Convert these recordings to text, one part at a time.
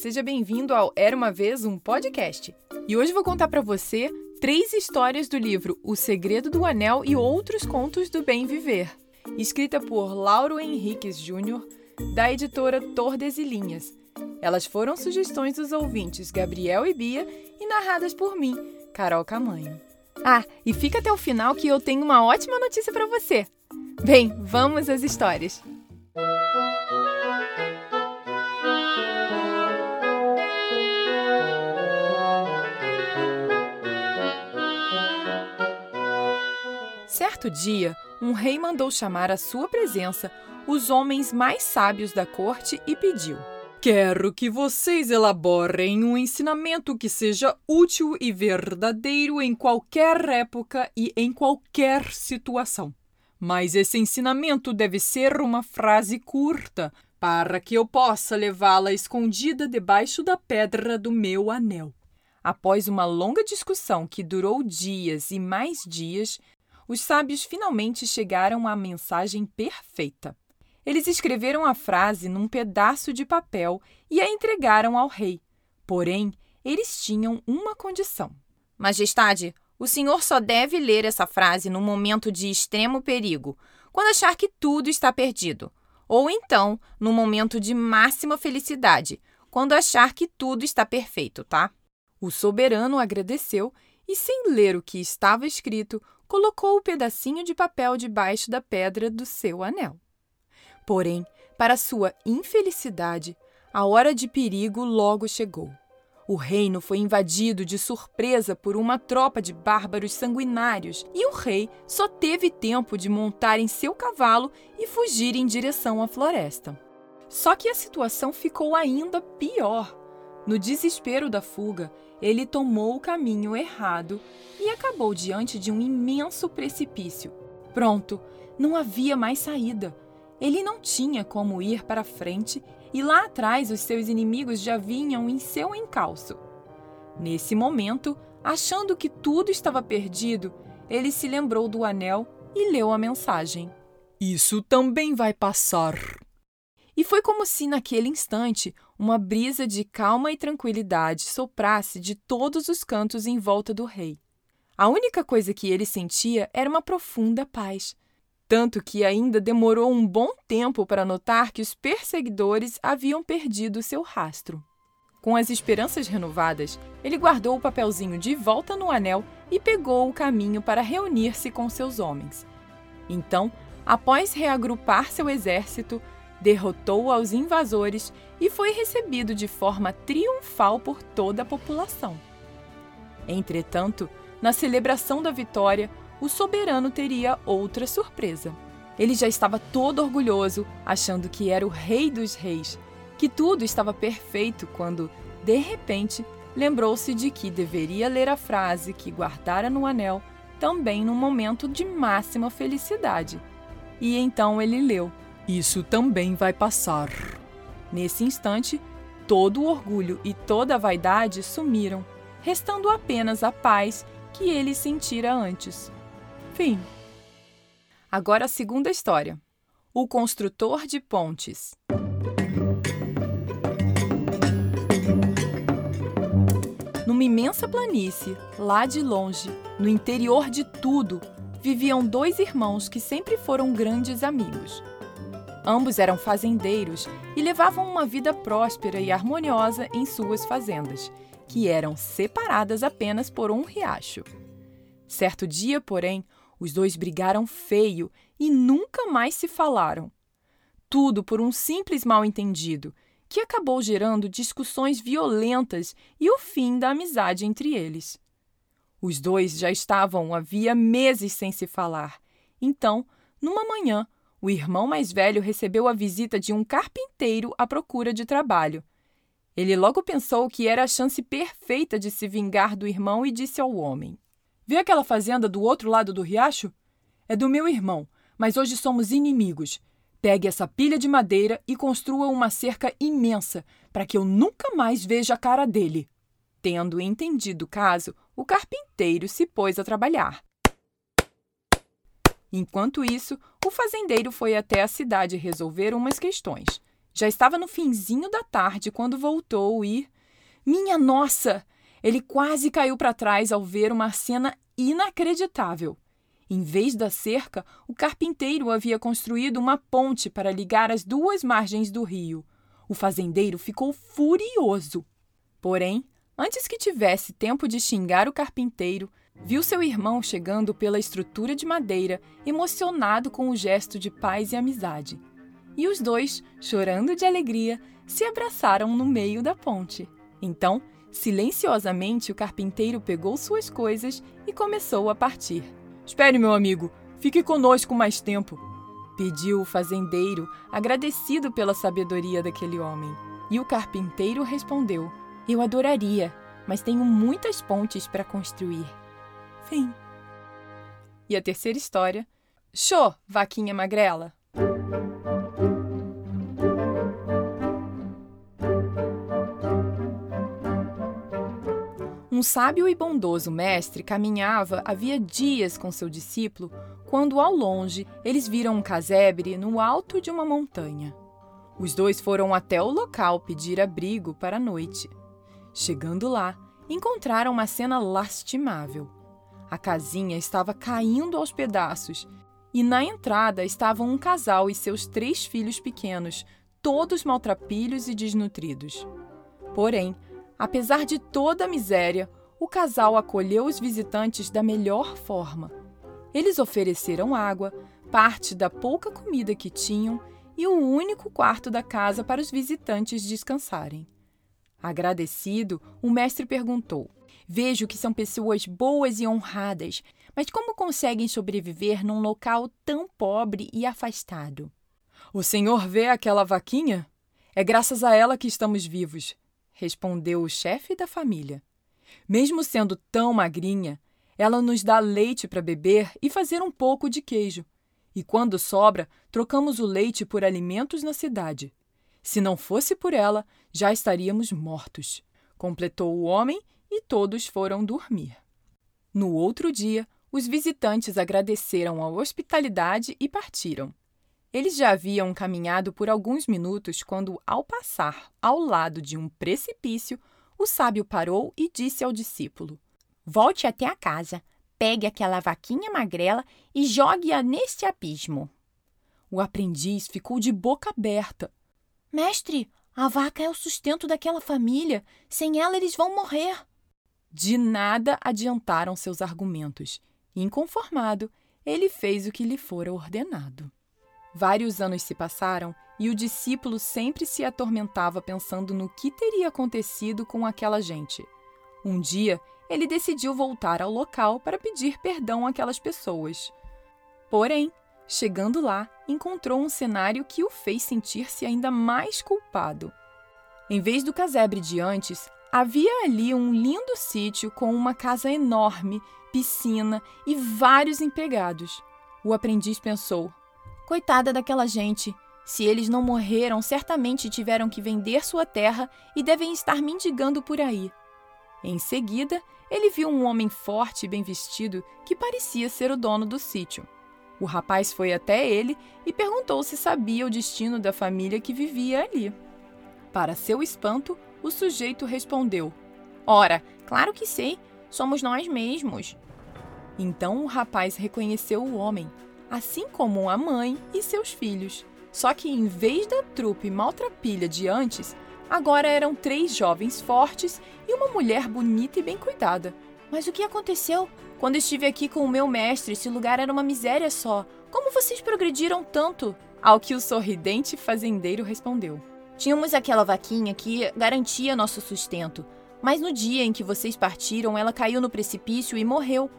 seja bem-vindo ao Era uma vez um podcast. E hoje vou contar para você três histórias do livro O Segredo do Anel e Outros Contos do Bem Viver, escrita por Lauro Henriques Júnior, da editora Tordesilhinhas. Elas foram sugestões dos ouvintes Gabriel e Bia e narradas por mim, Carol Camanho. Ah, e fica até o final que eu tenho uma ótima notícia para você. Bem, vamos às histórias. Certo dia, um rei mandou chamar à sua presença os homens mais sábios da corte e pediu: Quero que vocês elaborem um ensinamento que seja útil e verdadeiro em qualquer época e em qualquer situação. Mas esse ensinamento deve ser uma frase curta, para que eu possa levá-la escondida debaixo da pedra do meu anel. Após uma longa discussão que durou dias e mais dias, os sábios finalmente chegaram à mensagem perfeita. Eles escreveram a frase num pedaço de papel e a entregaram ao rei. Porém, eles tinham uma condição. Majestade, o senhor só deve ler essa frase num momento de extremo perigo, quando achar que tudo está perdido. Ou então, num momento de máxima felicidade, quando achar que tudo está perfeito, tá? O soberano agradeceu e, sem ler o que estava escrito, colocou o pedacinho de papel debaixo da pedra do seu anel. Porém, para sua infelicidade, a hora de perigo logo chegou. O reino foi invadido de surpresa por uma tropa de bárbaros sanguinários e o rei só teve tempo de montar em seu cavalo e fugir em direção à floresta. Só que a situação ficou ainda pior. No desespero da fuga, ele tomou o caminho errado e acabou diante de um imenso precipício. Pronto, não havia mais saída. Ele não tinha como ir para frente e lá atrás os seus inimigos já vinham em seu encalço. Nesse momento, achando que tudo estava perdido, ele se lembrou do anel e leu a mensagem. Isso também vai passar. E foi como se, naquele instante, uma brisa de calma e tranquilidade soprasse de todos os cantos em volta do rei. A única coisa que ele sentia era uma profunda paz. Tanto que ainda demorou um bom tempo para notar que os perseguidores haviam perdido seu rastro. Com as esperanças renovadas, ele guardou o papelzinho de volta no anel e pegou o caminho para reunir-se com seus homens. Então, após reagrupar seu exército, derrotou aos invasores e foi recebido de forma triunfal por toda a população. Entretanto, na celebração da vitória, o soberano teria outra surpresa. Ele já estava todo orgulhoso, achando que era o rei dos reis, que tudo estava perfeito, quando, de repente, lembrou-se de que deveria ler a frase que guardara no anel também num momento de máxima felicidade. E então ele leu: isso também vai passar. Nesse instante, todo o orgulho e toda a vaidade sumiram, restando apenas a paz que ele sentira antes. Fim. Agora a segunda história. O construtor de pontes. Numa imensa planície, lá de longe, no interior de tudo, viviam dois irmãos que sempre foram grandes amigos. Ambos eram fazendeiros e levavam uma vida próspera e harmoniosa em suas fazendas, que eram separadas apenas por um riacho. Certo dia, porém, os dois brigaram feio e nunca mais se falaram. Tudo por um simples mal-entendido, que acabou gerando discussões violentas e o fim da amizade entre eles. Os dois já estavam havia meses sem se falar. Então, numa manhã, o irmão mais velho recebeu a visita de um carpinteiro à procura de trabalho. Ele logo pensou que era a chance perfeita de se vingar do irmão e disse ao homem: Vê aquela fazenda do outro lado do riacho? É do meu irmão, mas hoje somos inimigos. Pegue essa pilha de madeira e construa uma cerca imensa para que eu nunca mais veja a cara dele. Tendo entendido o caso, o carpinteiro se pôs a trabalhar. Enquanto isso, o fazendeiro foi até a cidade resolver umas questões. Já estava no finzinho da tarde quando voltou e. Minha nossa! Ele quase caiu para trás ao ver uma cena inacreditável. Em vez da cerca, o carpinteiro havia construído uma ponte para ligar as duas margens do rio. O fazendeiro ficou furioso. Porém, antes que tivesse tempo de xingar o carpinteiro, viu seu irmão chegando pela estrutura de madeira, emocionado com o gesto de paz e amizade. E os dois, chorando de alegria, se abraçaram no meio da ponte. Então, silenciosamente, o carpinteiro pegou suas coisas e começou a partir. Espere, meu amigo, fique conosco mais tempo, pediu o fazendeiro, agradecido pela sabedoria daquele homem. E o carpinteiro respondeu: Eu adoraria, mas tenho muitas pontes para construir. Fim. E a terceira história: Show, vaquinha magrela. Um sábio e bondoso mestre caminhava havia dias com seu discípulo quando, ao longe, eles viram um casebre no alto de uma montanha. Os dois foram até o local pedir abrigo para a noite. Chegando lá, encontraram uma cena lastimável. A casinha estava caindo aos pedaços e na entrada estavam um casal e seus três filhos pequenos, todos maltrapilhos e desnutridos. Porém, Apesar de toda a miséria, o casal acolheu os visitantes da melhor forma. Eles ofereceram água, parte da pouca comida que tinham e o único quarto da casa para os visitantes descansarem. Agradecido, o mestre perguntou: Vejo que são pessoas boas e honradas, mas como conseguem sobreviver num local tão pobre e afastado? O senhor vê aquela vaquinha? É graças a ela que estamos vivos respondeu o chefe da família. Mesmo sendo tão magrinha, ela nos dá leite para beber e fazer um pouco de queijo. E quando sobra, trocamos o leite por alimentos na cidade. Se não fosse por ela, já estaríamos mortos. Completou o homem e todos foram dormir. No outro dia, os visitantes agradeceram a hospitalidade e partiram. Eles já haviam caminhado por alguns minutos quando, ao passar ao lado de um precipício, o sábio parou e disse ao discípulo: Volte até a casa, pegue aquela vaquinha magrela e jogue-a neste abismo. O aprendiz ficou de boca aberta. Mestre, a vaca é o sustento daquela família. Sem ela, eles vão morrer. De nada adiantaram seus argumentos. Inconformado, ele fez o que lhe fora ordenado. Vários anos se passaram e o discípulo sempre se atormentava pensando no que teria acontecido com aquela gente. Um dia, ele decidiu voltar ao local para pedir perdão àquelas pessoas. Porém, chegando lá, encontrou um cenário que o fez sentir-se ainda mais culpado. Em vez do casebre de antes, havia ali um lindo sítio com uma casa enorme, piscina e vários empregados. O aprendiz pensou: Coitada daquela gente. Se eles não morreram, certamente tiveram que vender sua terra e devem estar mendigando por aí. Em seguida, ele viu um homem forte e bem vestido que parecia ser o dono do sítio. O rapaz foi até ele e perguntou se sabia o destino da família que vivia ali. Para seu espanto, o sujeito respondeu: Ora, claro que sei, somos nós mesmos. Então o rapaz reconheceu o homem assim como a mãe e seus filhos. Só que em vez da trupe maltrapilha de antes, agora eram três jovens fortes e uma mulher bonita e bem cuidada. Mas o que aconteceu? Quando estive aqui com o meu mestre, esse lugar era uma miséria só. Como vocês progrediram tanto? Ao que o sorridente fazendeiro respondeu: Tínhamos aquela vaquinha que garantia nosso sustento. Mas no dia em que vocês partiram, ela caiu no precipício e morreu.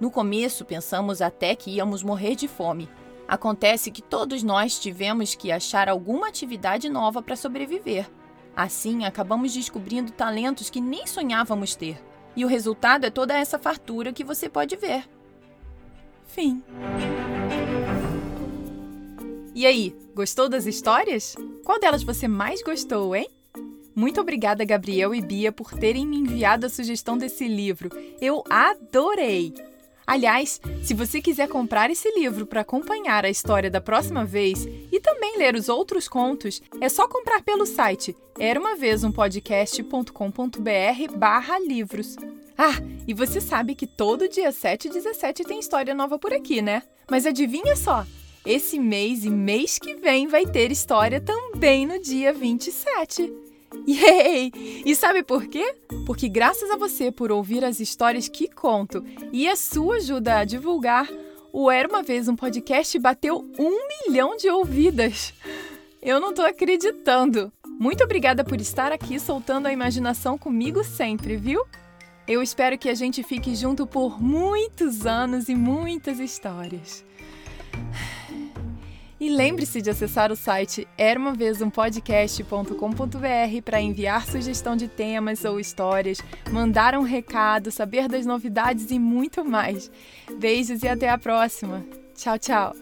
No começo, pensamos até que íamos morrer de fome. Acontece que todos nós tivemos que achar alguma atividade nova para sobreviver. Assim, acabamos descobrindo talentos que nem sonhávamos ter. E o resultado é toda essa fartura que você pode ver. Fim. E aí, gostou das histórias? Qual delas você mais gostou, hein? Muito obrigada, Gabriel e Bia, por terem me enviado a sugestão desse livro. Eu adorei! Aliás, se você quiser comprar esse livro para acompanhar a história da próxima vez e também ler os outros contos, é só comprar pelo site era uma vez um barra livros. Ah, e você sabe que todo dia 7 e 17 tem história nova por aqui, né? Mas adivinha só, esse mês e mês que vem vai ter história também no dia 27. Yay! E sabe por quê? Porque graças a você por ouvir as histórias que conto e a sua ajuda a divulgar, o Era Uma Vez um podcast bateu um milhão de ouvidas. Eu não tô acreditando. Muito obrigada por estar aqui soltando a imaginação comigo sempre, viu? Eu espero que a gente fique junto por muitos anos e muitas histórias. E lembre-se de acessar o site era uma vez um podcast.com.br para enviar sugestão de temas ou histórias, mandar um recado, saber das novidades e muito mais. Beijos e até a próxima. Tchau, tchau.